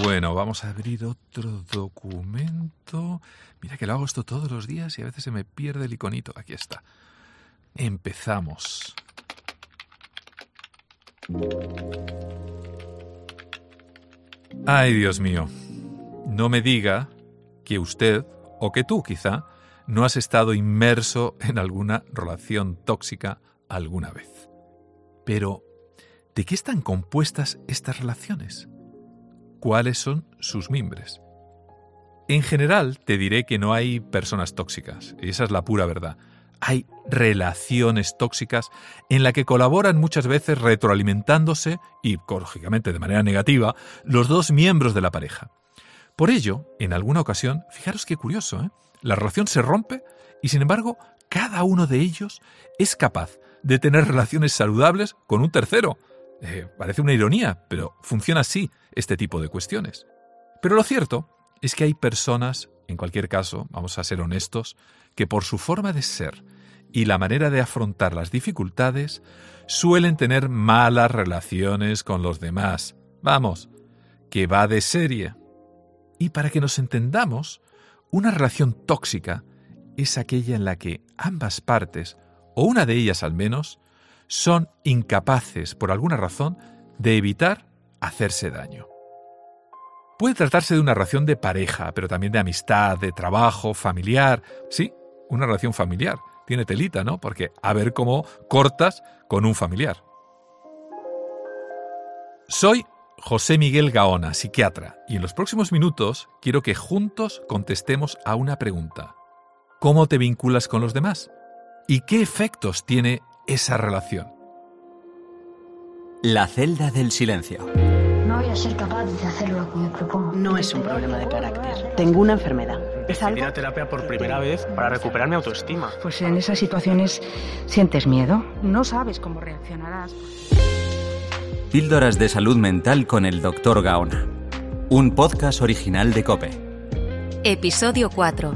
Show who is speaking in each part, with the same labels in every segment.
Speaker 1: Bueno, vamos a abrir otro documento. Mira que lo hago esto todos los días y a veces se me pierde el iconito. Aquí está. Empezamos. Ay, Dios mío. No me diga que usted, o que tú quizá, no has estado inmerso en alguna relación tóxica alguna vez. Pero, ¿de qué están compuestas estas relaciones? ¿Cuáles son sus mimbres? En general, te diré que no hay personas tóxicas, y esa es la pura verdad. Hay relaciones tóxicas en la que colaboran muchas veces retroalimentándose y, lógicamente de manera negativa, los dos miembros de la pareja. Por ello, en alguna ocasión, fijaros qué curioso, ¿eh? la relación se rompe y sin embargo cada uno de ellos es capaz de tener relaciones saludables con un tercero. Eh, parece una ironía, pero funciona así este tipo de cuestiones. Pero lo cierto es que hay personas, en cualquier caso, vamos a ser honestos, que por su forma de ser y la manera de afrontar las dificultades, suelen tener malas relaciones con los demás. Vamos, que va de serie. Y para que nos entendamos, una relación tóxica es aquella en la que ambas partes, o una de ellas al menos, son incapaces, por alguna razón, de evitar hacerse daño. Puede tratarse de una relación de pareja, pero también de amistad, de trabajo, familiar. Sí, una relación familiar. Tiene telita, ¿no? Porque a ver cómo cortas con un familiar. Soy José Miguel Gaona, psiquiatra, y en los próximos minutos quiero que juntos contestemos a una pregunta. ¿Cómo te vinculas con los demás? ¿Y qué efectos tiene esa relación?
Speaker 2: La celda del silencio.
Speaker 3: No voy a ser capaz de hacer lo que me propongo.
Speaker 4: No es un problema de carácter. Tengo una enfermedad.
Speaker 5: Decidí ir a terapia por primera vez para recuperar mi autoestima.
Speaker 6: Pues en esas situaciones sientes miedo. No sabes cómo reaccionarás.
Speaker 2: Píldoras de salud mental con el Dr. Gaona. Un podcast original de Cope.
Speaker 7: Episodio 4.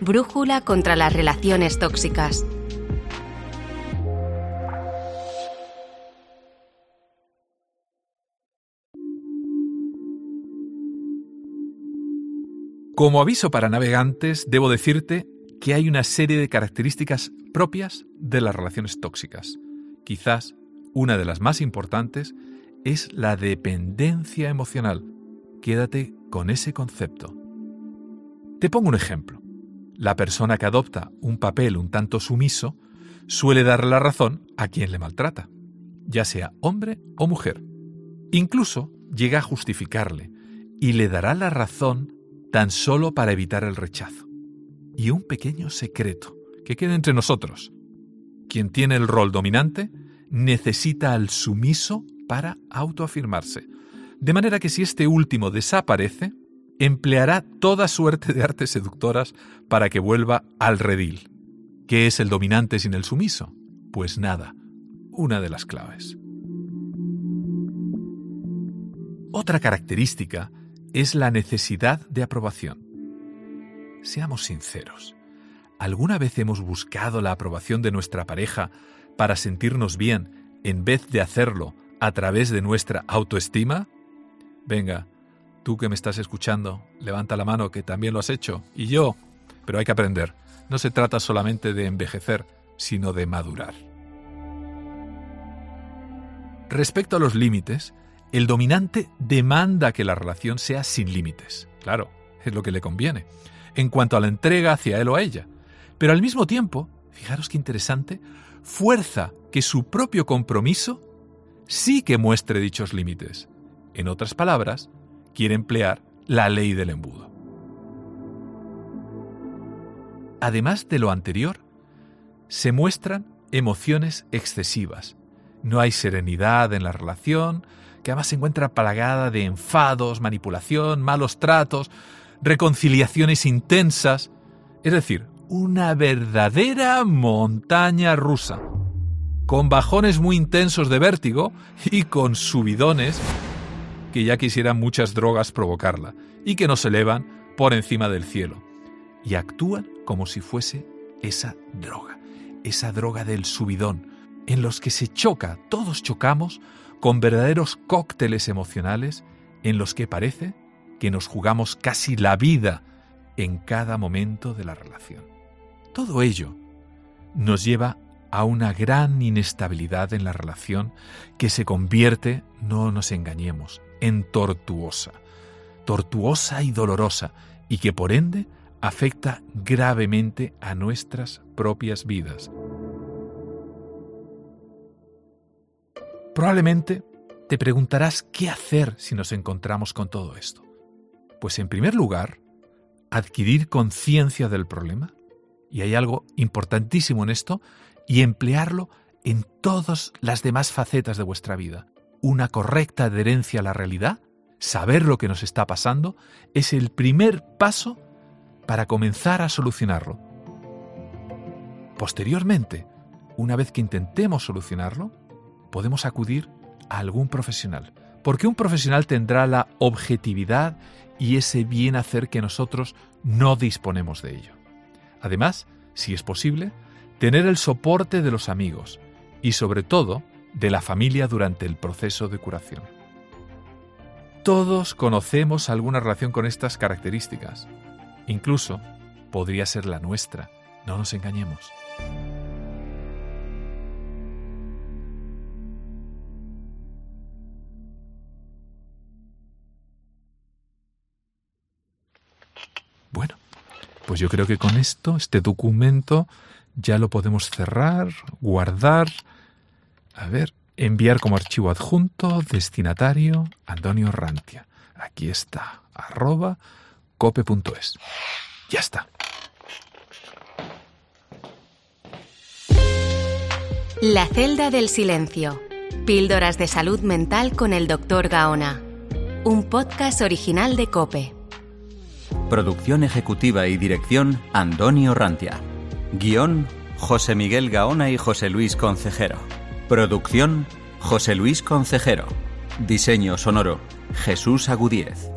Speaker 7: Brújula contra las relaciones tóxicas.
Speaker 1: Como aviso para navegantes, debo decirte que hay una serie de características propias de las relaciones tóxicas. Quizás una de las más importantes es la dependencia emocional. Quédate con ese concepto. Te pongo un ejemplo. La persona que adopta un papel un tanto sumiso suele darle la razón a quien le maltrata, ya sea hombre o mujer. Incluso llega a justificarle y le dará la razón tan solo para evitar el rechazo. Y un pequeño secreto que queda entre nosotros. Quien tiene el rol dominante necesita al sumiso para autoafirmarse. De manera que si este último desaparece, empleará toda suerte de artes seductoras para que vuelva al redil. ¿Qué es el dominante sin el sumiso? Pues nada, una de las claves. Otra característica es la necesidad de aprobación. Seamos sinceros, ¿alguna vez hemos buscado la aprobación de nuestra pareja para sentirnos bien en vez de hacerlo a través de nuestra autoestima? Venga, tú que me estás escuchando, levanta la mano que también lo has hecho, y yo, pero hay que aprender. No se trata solamente de envejecer, sino de madurar. Respecto a los límites, el dominante demanda que la relación sea sin límites. Claro, es lo que le conviene. En cuanto a la entrega hacia él o a ella. Pero al mismo tiempo, fijaros qué interesante, fuerza que su propio compromiso sí que muestre dichos límites. En otras palabras, quiere emplear la ley del embudo. Además de lo anterior, se muestran emociones excesivas. No hay serenidad en la relación, que además se encuentra plagada de enfados, manipulación, malos tratos, reconciliaciones intensas, es decir, una verdadera montaña rusa, con bajones muy intensos de vértigo y con subidones que ya quisieran muchas drogas provocarla y que nos elevan por encima del cielo. Y actúan como si fuese esa droga, esa droga del subidón, en los que se choca, todos chocamos con verdaderos cócteles emocionales en los que parece que nos jugamos casi la vida en cada momento de la relación. Todo ello nos lleva a una gran inestabilidad en la relación que se convierte, no nos engañemos, en tortuosa, tortuosa y dolorosa, y que por ende afecta gravemente a nuestras propias vidas. Probablemente te preguntarás qué hacer si nos encontramos con todo esto. Pues en primer lugar, adquirir conciencia del problema, y hay algo importantísimo en esto, y emplearlo en todas las demás facetas de vuestra vida. Una correcta adherencia a la realidad, saber lo que nos está pasando, es el primer paso para comenzar a solucionarlo. Posteriormente, una vez que intentemos solucionarlo, podemos acudir a algún profesional, porque un profesional tendrá la objetividad y ese bien hacer que nosotros no disponemos de ello. Además, si es posible, tener el soporte de los amigos y sobre todo de la familia durante el proceso de curación. Todos conocemos alguna relación con estas características. Incluso podría ser la nuestra, no nos engañemos. Pues yo creo que con esto, este documento, ya lo podemos cerrar, guardar, a ver, enviar como archivo adjunto, destinatario, Antonio Rantia. Aquí está, arroba cope.es. Ya está.
Speaker 7: La celda del silencio. Píldoras de salud mental con el doctor Gaona. Un podcast original de Cope.
Speaker 2: Producción ejecutiva y dirección Antonio Rantia. Guión José Miguel Gaona y José Luis Concejero. Producción José Luis Concejero. Diseño sonoro Jesús Agudíez.